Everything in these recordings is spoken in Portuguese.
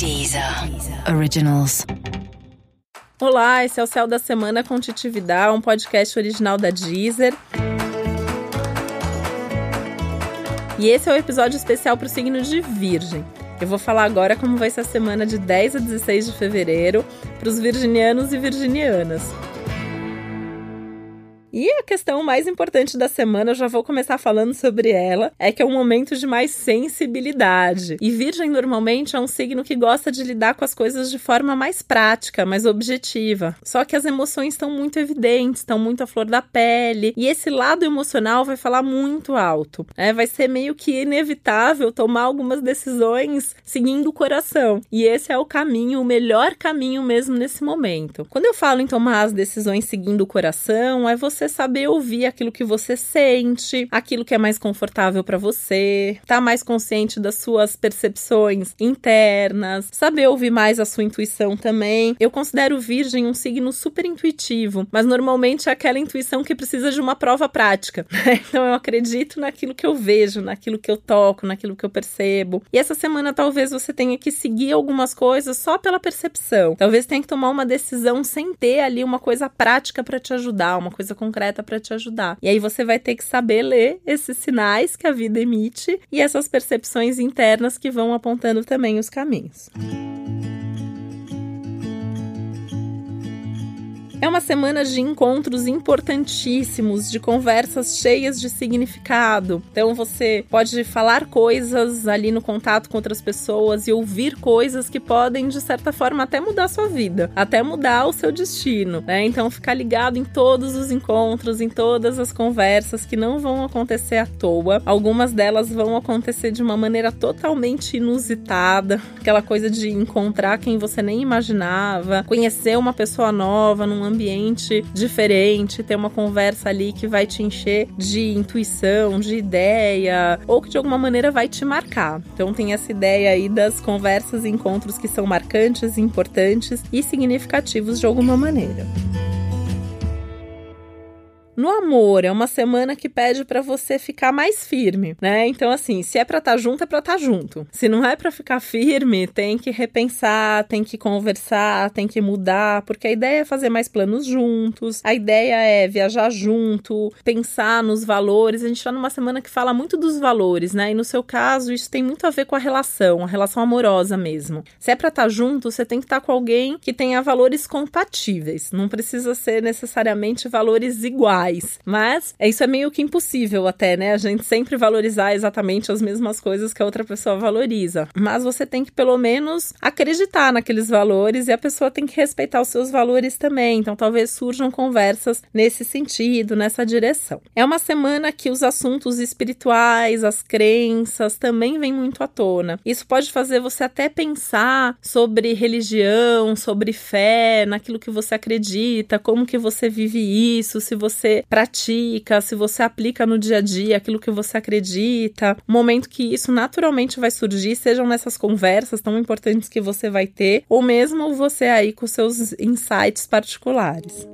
Deezer Originals. Olá, esse é o Céu da Semana com Titividade, um podcast original da Deezer. E esse é o episódio especial para o signo de Virgem. Eu vou falar agora como vai ser a semana de 10 a 16 de fevereiro para os virginianos e virginianas. E a questão mais importante da semana, eu já vou começar falando sobre ela, é que é um momento de mais sensibilidade. E Virgem normalmente é um signo que gosta de lidar com as coisas de forma mais prática, mais objetiva. Só que as emoções estão muito evidentes, estão muito à flor da pele, e esse lado emocional vai falar muito alto. Né? Vai ser meio que inevitável tomar algumas decisões seguindo o coração. E esse é o caminho, o melhor caminho mesmo nesse momento. Quando eu falo em tomar as decisões seguindo o coração, é você saber ouvir aquilo que você sente, aquilo que é mais confortável para você, tá mais consciente das suas percepções internas, saber ouvir mais a sua intuição também. Eu considero Virgem um signo super intuitivo, mas normalmente é aquela intuição que precisa de uma prova prática. Né? Então eu acredito naquilo que eu vejo, naquilo que eu toco, naquilo que eu percebo. E essa semana talvez você tenha que seguir algumas coisas só pela percepção. Talvez tenha que tomar uma decisão sem ter ali uma coisa prática para te ajudar, uma coisa concreta concreta para te ajudar. E aí você vai ter que saber ler esses sinais que a vida emite e essas percepções internas que vão apontando também os caminhos. É uma semana de encontros importantíssimos, de conversas cheias de significado. Então você pode falar coisas ali no contato com outras pessoas e ouvir coisas que podem, de certa forma, até mudar a sua vida, até mudar o seu destino. Né? Então ficar ligado em todos os encontros, em todas as conversas que não vão acontecer à toa. Algumas delas vão acontecer de uma maneira totalmente inusitada, aquela coisa de encontrar quem você nem imaginava, conhecer uma pessoa nova num ambiente diferente, ter uma conversa ali que vai te encher de intuição, de ideia, ou que de alguma maneira vai te marcar. Então tem essa ideia aí das conversas e encontros que são marcantes, importantes e significativos de alguma maneira. No amor, é uma semana que pede para você ficar mais firme, né? Então, assim, se é pra estar tá junto, é pra estar tá junto. Se não é para ficar firme, tem que repensar, tem que conversar, tem que mudar, porque a ideia é fazer mais planos juntos, a ideia é viajar junto, pensar nos valores. A gente tá numa semana que fala muito dos valores, né? E no seu caso, isso tem muito a ver com a relação, a relação amorosa mesmo. Se é pra estar tá junto, você tem que estar com alguém que tenha valores compatíveis. Não precisa ser necessariamente valores iguais iguais. Mas é, isso é meio que impossível até, né? A gente sempre valorizar exatamente as mesmas coisas que a outra pessoa valoriza. Mas você tem que pelo menos acreditar naqueles valores e a pessoa tem que respeitar os seus valores também. Então talvez surjam conversas nesse sentido, nessa direção. É uma semana que os assuntos espirituais, as crenças também vêm muito à tona. Isso pode fazer você até pensar sobre religião, sobre fé, naquilo que você acredita, como que você vive isso, se você pratica, se você aplica no dia a dia aquilo que você acredita, momento que isso naturalmente vai surgir, sejam nessas conversas tão importantes que você vai ter, ou mesmo você aí com seus insights particulares.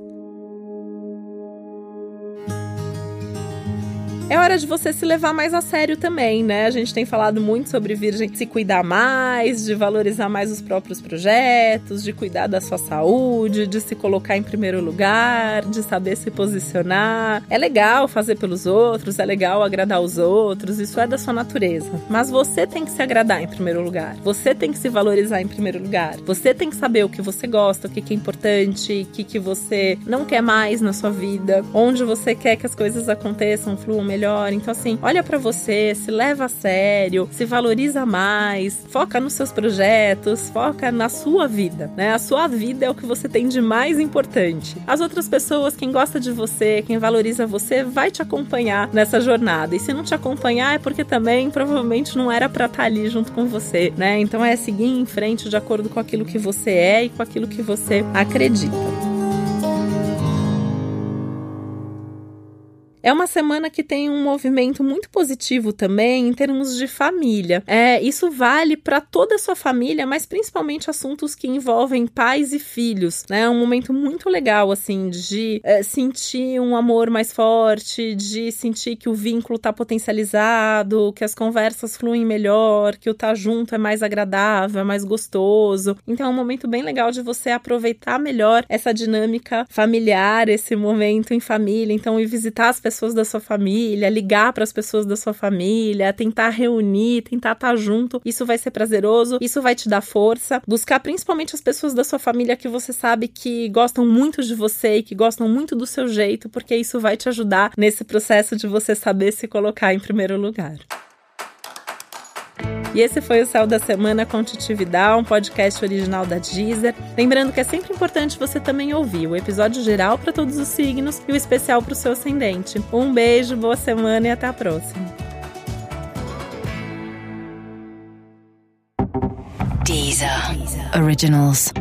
É hora de você se levar mais a sério também, né? A gente tem falado muito sobre virgem se cuidar mais, de valorizar mais os próprios projetos, de cuidar da sua saúde, de se colocar em primeiro lugar, de saber se posicionar. É legal fazer pelos outros, é legal agradar os outros, isso é da sua natureza. Mas você tem que se agradar em primeiro lugar. Você tem que se valorizar em primeiro lugar. Você tem que saber o que você gosta, o que é importante, o que você não quer mais na sua vida, onde você quer que as coisas aconteçam, fluam melhor melhor. Então, assim, olha para você, se leva a sério, se valoriza mais, foca nos seus projetos, foca na sua vida, né? A sua vida é o que você tem de mais importante. As outras pessoas, quem gosta de você, quem valoriza você, vai te acompanhar nessa jornada. E se não te acompanhar, é porque também provavelmente não era para estar tá ali junto com você, né? Então é seguir em frente de acordo com aquilo que você é e com aquilo que você acredita. É uma semana que tem um movimento muito positivo também em termos de família. É, isso vale para toda a sua família, mas principalmente assuntos que envolvem pais e filhos, né? É um momento muito legal, assim, de é, sentir um amor mais forte, de sentir que o vínculo tá potencializado, que as conversas fluem melhor, que o tá junto é mais agradável, é mais gostoso. Então é um momento bem legal de você aproveitar melhor essa dinâmica familiar, esse momento em família. Então, ir visitar as pessoas da sua família, ligar para as pessoas da sua família, tentar reunir, tentar estar tá junto. Isso vai ser prazeroso, isso vai te dar força. Buscar principalmente as pessoas da sua família que você sabe que gostam muito de você e que gostam muito do seu jeito, porque isso vai te ajudar nesse processo de você saber se colocar em primeiro lugar. E esse foi o Céu da Semana com Titividade, um podcast original da Deezer. Lembrando que é sempre importante você também ouvir o episódio geral para todos os signos e o especial para o seu ascendente. Um beijo, boa semana e até a próxima. Deezer. Originals.